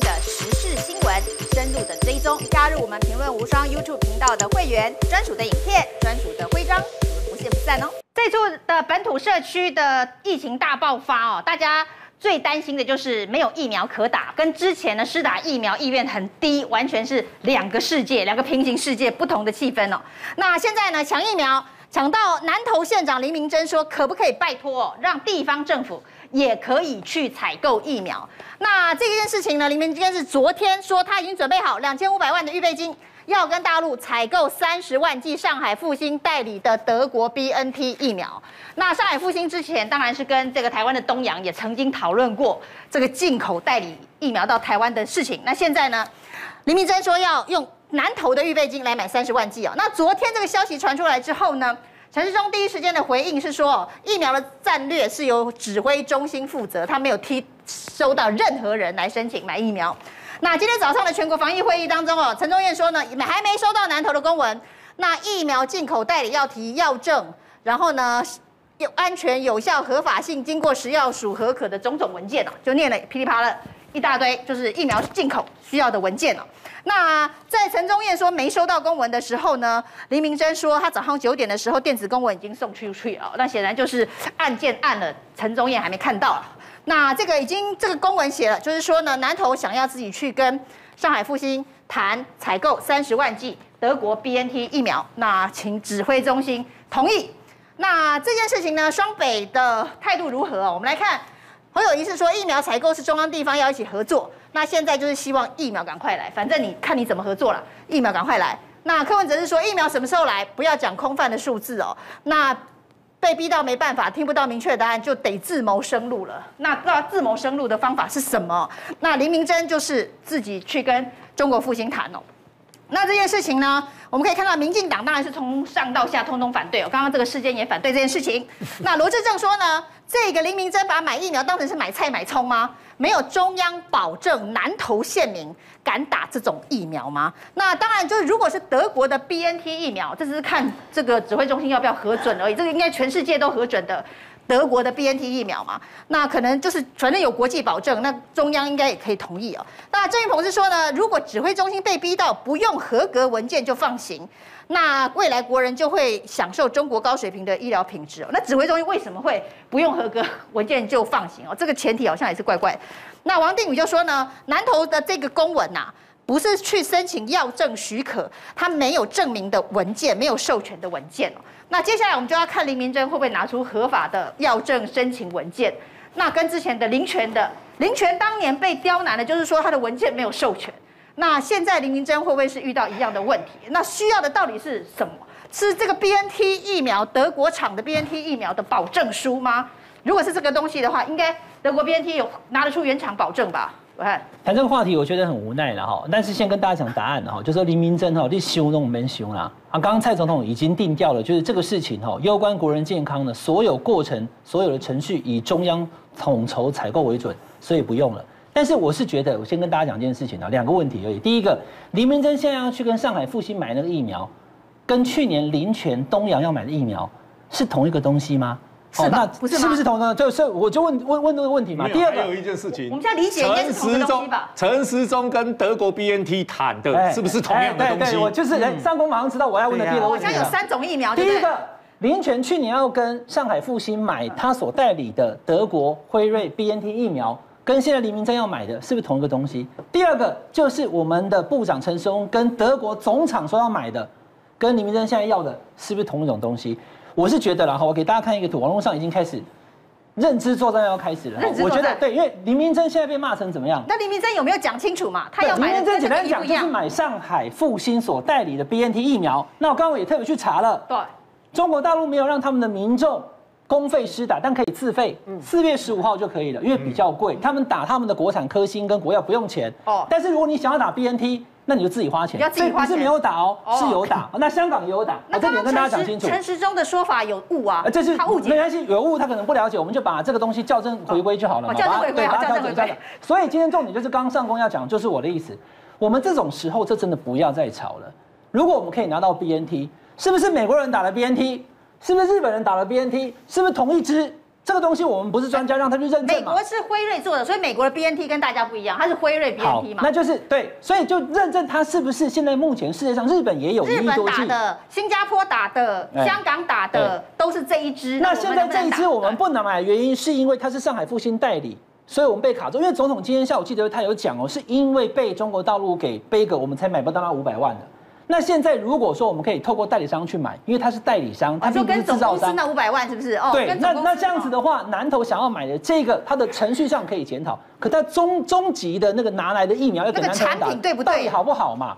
新闻，深入的追踪。加入我们评论无双 YouTube 频道的会员，专属的影片，专属的徽章。我们不见不散哦！这次的本土社区的疫情大爆发哦，大家最担心的就是没有疫苗可打，跟之前的施打疫苗意愿很低，完全是两个世界，两个平行世界，不同的气氛哦。那现在呢，抢疫苗抢到南投县长林明溱说，可不可以拜托让地方政府也可以去采购疫苗？那这件事情呢，林明溱是昨天说他已经准备好两千五百万的预备金。要跟大陆采购三十万剂上海复星代理的德国 BNT 疫苗。那上海复星之前当然是跟这个台湾的东洋也曾经讨论过这个进口代理疫苗到台湾的事情。那现在呢，林明溱说要用南投的预备金来买三十万剂哦。那昨天这个消息传出来之后呢，陈世忠第一时间的回应是说，疫苗的战略是由指挥中心负责，他没有踢收到任何人来申请买疫苗。那今天早上的全国防疫会议当中哦，陈宗彦说呢，还没收到南投的公文。那疫苗进口代理要提药证，然后呢，有安全、有效、合法性，经过食药署核可的种种文件哦，就念了噼里啪啦一大堆，就是疫苗进口需要的文件哦。那在陈宗彦说没收到公文的时候呢，林明珍说他早上九点的时候电子公文已经送出去了，那显然就是案件按了，陈宗彦还没看到。那这个已经这个公文写了，就是说呢，南投想要自己去跟上海复星谈采购三十万剂德国 BNT 疫苗，那请指挥中心同意。那这件事情呢，双北的态度如何？我们来看，侯友宜是说疫苗采购是中央地方要一起合作，那现在就是希望疫苗赶快来，反正你看你怎么合作了，疫苗赶快来。那柯文哲是说疫苗什么时候来？不要讲空泛的数字哦。那被逼到没办法，听不到明确答案，就得自谋生路了。那那自谋生路的方法是什么？那林明珍就是自己去跟中国复兴谈哦。那这件事情呢，我们可以看到，民进党当然是从上到下通通反对哦。刚刚这个事件也反对这件事情。那罗志正说呢，这个林明珍把买疫苗当成是买菜买葱吗？没有中央保证，南投县民敢打这种疫苗吗？那当然，就是如果是德国的 BNT 疫苗，这只是看这个指挥中心要不要核准而已。这个应该全世界都核准的德国的 BNT 疫苗嘛？那可能就是反正有国际保证，那中央应该也可以同意哦。那郑运鹏是说呢，如果指挥中心被逼到不用合格文件就放行。那未来国人就会享受中国高水平的医疗品质哦。那指挥中心为什么会不用合格文件就放行哦？这个前提好像也是怪怪。那王定宇就说呢，南投的这个公文呐，不是去申请药证许可，他没有证明的文件，没有授权的文件哦。那接下来我们就要看林明珍会不会拿出合法的药证申请文件。那跟之前的林权的林权当年被刁难的，就是说他的文件没有授权。那现在林明珍会不会是遇到一样的问题？那需要的到底是什么？是这个 BNT 疫苗，德国厂的 BNT 疫苗的保证书吗？如果是这个东西的话，应该德国 BNT 有拿得出原厂保证吧？我看谈这个话题，我觉得很无奈了哈。但是先跟大家讲答案哈，就说林明真哈，你修都没修啦。啊，刚刚蔡总统已经定调了，就是这个事情哈，攸关国人健康的所有过程、所有的程序以中央统筹采购为准，所以不用了。但是我是觉得，我先跟大家讲一件事情啊，两个问题而已。第一个，林明真现在要去跟上海复兴买那个疫苗，跟去年林泉东阳要买的疫苗是同一个东西吗？是吧？不是？是不是同呢？就是我就问问问这个问题嘛。第二个，还有一件事情，我们现在理解应该是同一个东西吧？陈时中跟德国 BNT 谈的是不是同样的东西？对对，我就是人上公马上知道我要问的第二个问题。好像有三种疫苗。第一个，林权去年要跟上海复兴买他所代理的德国辉瑞 BNT 疫苗。跟现在林明正要买的是不是同一个东西？第二个就是我们的部长陈时中跟德国总厂说要买的，跟林明正现在要的是不是同一种东西？我是觉得啦，哈，我给大家看一个图，网络上已经开始认知作战要开始了。我觉得对，因为林明真现在被骂成怎么样？那林明真有没有讲清楚嘛？他要买。林明真简单讲就是买上海复兴所代理的 BNT 疫苗。那我刚刚也特别去查了，对，中国大陆没有让他们的民众。公费施打，但可以自费，四月十五号就可以了，因为比较贵。他们打他们的国产科兴跟国药不用钱哦。但是如果你想要打 BNT，那你就自己花钱。要自己花是没有打哦，是有打。那香港也有打。那这点跟大家讲清楚。陈时中的说法有误啊。这是他误解。没关系，有误他可能不了解，我们就把这个东西校正回归就好了嘛。校正回归，校正回归。所以今天重点就是刚刚上工要讲，就是我的意思。我们这种时候，这真的不要再吵了。如果我们可以拿到 BNT，是不是美国人打了 BNT？是不是日本人打了 BNT？是不是同一支？这个东西我们不是专家，让他去认证。美国是辉瑞做的，所以美国的 BNT 跟大家不一样，它是辉瑞 BNT 嘛？那就是对，所以就认证它是不是现在目前世界上日本也有日本打的、新加坡打的、香港打的都是这一支。那现在这一支我们不能买的原因是因为它是上海复兴代理，所以我们被卡住。因为总统今天下午记得他有讲哦，是因为被中国大陆给背个，我们才买不到那五百万的。那现在如果说我们可以透过代理商去买，因为他是代理商，他并不是制造商。那五百万是不是？哦，对，那那这样子的话，南投想要买的这个，它的程序上可以检讨，可它终终极的那个拿来的疫苗要给南投打，产品对不对？到底好不好嘛？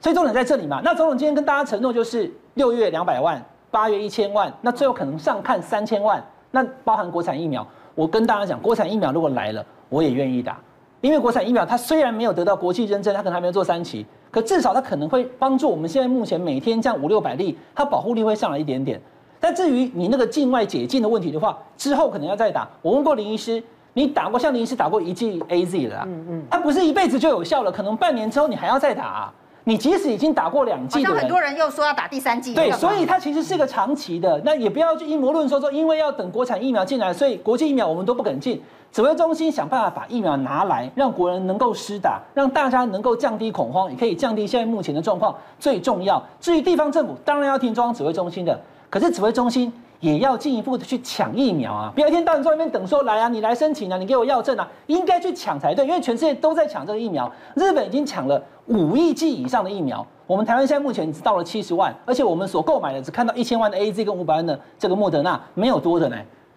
所以重点在这里嘛。那总统今天跟大家承诺就是六月两百万，八月一千万，那最后可能上看三千万，那包含国产疫苗。我跟大家讲，国产疫苗如果来了，我也愿意打。因为国产疫苗它虽然没有得到国际认证，它可能还没有做三期，可至少它可能会帮助我们现在目前每天这样五六百例，它保护力会上来一点点。但至于你那个境外解禁的问题的话，之后可能要再打。我问过林医师，你打过像林医师打过一剂 AZ 了，嗯嗯，它不是一辈子就有效了，可能半年之后你还要再打啊。你即使已经打过两剂，好像很多人又说要打第三剂。对，所以它其实是一个长期的。那也不要去阴谋论说说，因为要等国产疫苗进来，所以国际疫苗我们都不敢进。指挥中心想办法把疫苗拿来，让国人能够施打，让大家能够降低恐慌，也可以降低现在目前的状况。最重要，至于地方政府，当然要听中央指挥中心的。可是指挥中心。也要进一步的去抢疫苗啊！不要一天到晚在外面等，说来啊，你来申请啊，你给我要证啊，应该去抢才对，因为全世界都在抢这个疫苗。日本已经抢了五亿剂以上的疫苗，我们台湾现在目前只到了七十万，而且我们所购买的只看到一千万的 AZ 跟五百万的这个莫德纳，没有多的呢。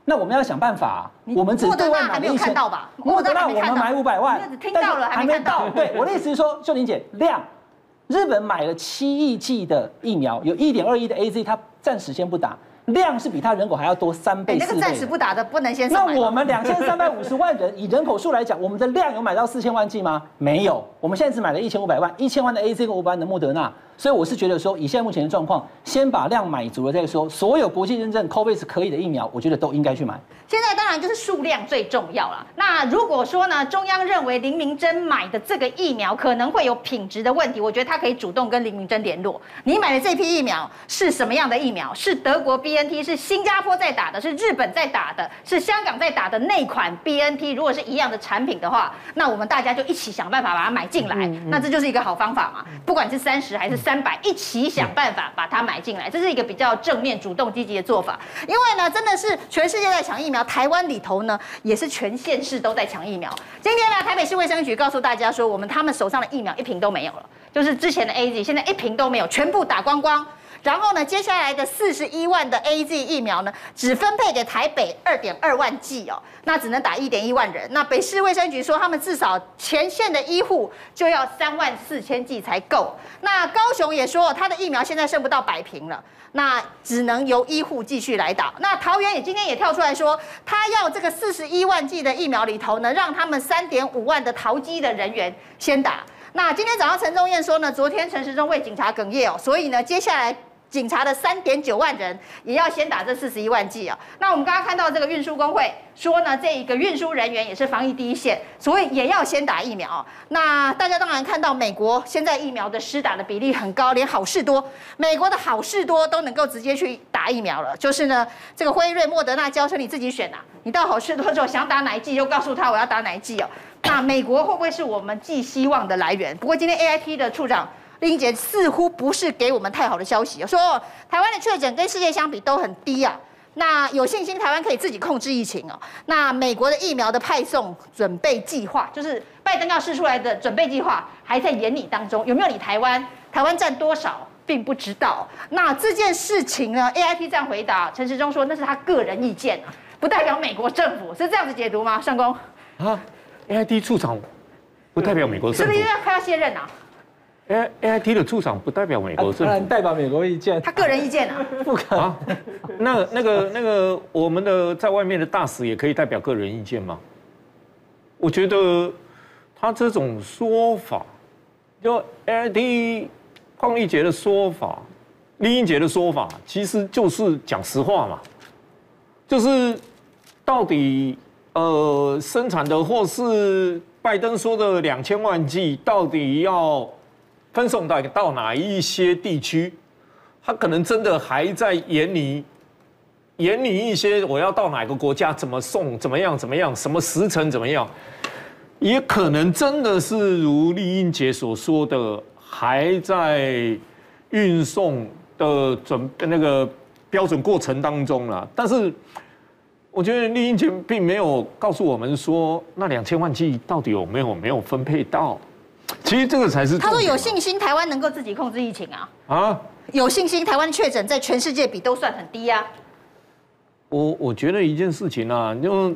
那我们要想办法啊，我们只对外买一千，莫德纳我们买五百万，听到了还没到。对，我的意思是说，秀玲姐量，日本买了七亿剂的疫苗，有一点二亿的 AZ，它暂时先不打。量是比他人口还要多三倍、四倍。那个暂时不打的不能先。那我们两千三百五十万人，以人口数来讲，我们的量有买到四千万剂吗？没有，我们现在只买了一千五百万，一千万的 AZ 跟五百万的莫德纳。所以我是觉得说，以现在目前的状况，先把量买足了再说。所有国际认证 COVAX 可以的疫苗，我觉得都应该去买。现在当然就是数量最重要了。那如果说呢，中央认为林明珍买的这个疫苗可能会有品质的问题，我觉得他可以主动跟林明珍联络。你买的这批疫苗是什么样的疫苗？是德国 BNT，是新加坡在打的，是日本在打的，是香港在打的那款 BNT。如果是一样的产品的话，那我们大家就一起想办法把它买进来。嗯嗯、那这就是一个好方法嘛。不管是三十还是三三百，一起想办法把它买进来，这是一个比较正面、主动、积极的做法。因为呢，真的是全世界在抢疫苗，台湾里头呢也是全县市都在抢疫苗。今天呢，台北市卫生局告诉大家说，我们他们手上的疫苗一瓶都没有了，就是之前的 AZ，现在一瓶都没有，全部打光光。然后呢，接下来的四十一万的 AZ 疫苗呢，只分配给台北二点二万剂哦，那只能打一点一万人。那北市卫生局说，他们至少前线的医护就要三万四千剂才够。那高雄也说，他的疫苗现在剩不到百瓶了，那只能由医护继续来打。那桃园也今天也跳出来说，他要这个四十一万剂的疫苗里头呢，让他们三点五万的桃机的人员先打。那今天早上陈宗彦说呢，昨天陈时中为警察哽咽哦，所以呢，接下来。警察的三点九万人也要先打这四十一万剂啊！那我们刚刚看到这个运输工会说呢，这一个运输人员也是防疫第一线，所以也要先打疫苗。那大家当然看到美国现在疫苗的施打的比例很高，连好事多，美国的好事多都能够直接去打疫苗了。就是呢，这个辉瑞、莫德纳、娇生你自己选啊，你到好事多之后想打哪一剂就告诉他我要打哪一剂哦。那美国会不会是我们寄希望的来源？不过今天 AIT 的处长。丽英姐似乎不是给我们太好的消息，说台湾的确诊跟世界相比都很低啊，那有信心台湾可以自己控制疫情哦。那美国的疫苗的派送准备计划，就是拜登要试出来的准备计划，还在研拟当中，有没有你台湾？台湾占多少并不知道。那这件事情呢？AIT 这样回答，陈时中说那是他个人意见，不代表美国政府，是这样子解读吗？上公啊，AIT 处长不代表美国政府，是不是因为他要卸任啊？A A I T 的处长不代表美国政府，啊、代表美国意见，他个人意见啊，不可能。那那个那个，我们的在外面的大使也可以代表个人意见吗？我觉得他这种说法，就 A I T 邝丽杰的说法，丽英杰的说法，其实就是讲实话嘛，就是到底呃生产的或是拜登说的两千万剂，到底要。分送到到哪一些地区，他可能真的还在研拟，研拟一些我要到哪个国家怎么送怎么样怎么样什么时辰怎么样，也可能真的是如丽英姐所说的，还在运送的准那个标准过程当中了。但是我觉得丽英姐并没有告诉我们说，那两千万剂到底有没有没有分配到。其实这个才是他说有信心台湾能够自己控制疫情啊啊，有信心台湾确诊在全世界比都算很低啊。我我觉得一件事情啊，就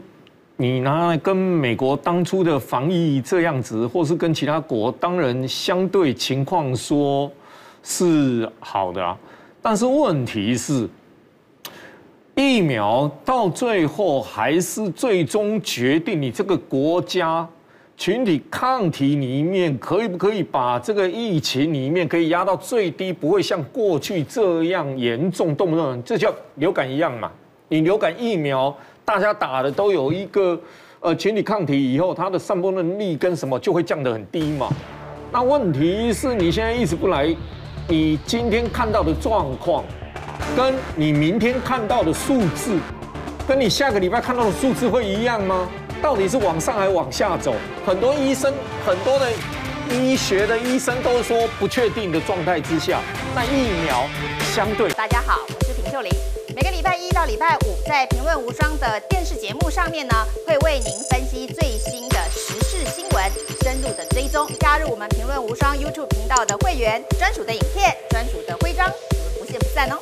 你拿来跟美国当初的防疫这样子，或是跟其他国，当然相对情况说是好的啊，但是问题是疫苗到最后还是最终决定你这个国家。群体抗体里面可以不可以把这个疫情里面可以压到最低，不会像过去这样严重，动不动这叫流感一样嘛？你流感疫苗大家打的都有一个呃群体抗体以后，它的散播能力跟什么就会降得很低嘛？那问题是你现在一直不来，你今天看到的状况，跟你明天看到的数字，跟你下个礼拜看到的数字会一样吗？到底是往上还是往下走？很多医生，很多的医学的医生都说不确定的状态之下，那疫苗相对。大家好，我是平秀玲。每个礼拜一到礼拜五，在评论无双的电视节目上面呢，会为您分析最新的时事新闻，深入的追踪。加入我们评论无双 YouTube 频道的会员，专属的影片，专属的徽章，我们不见不散哦。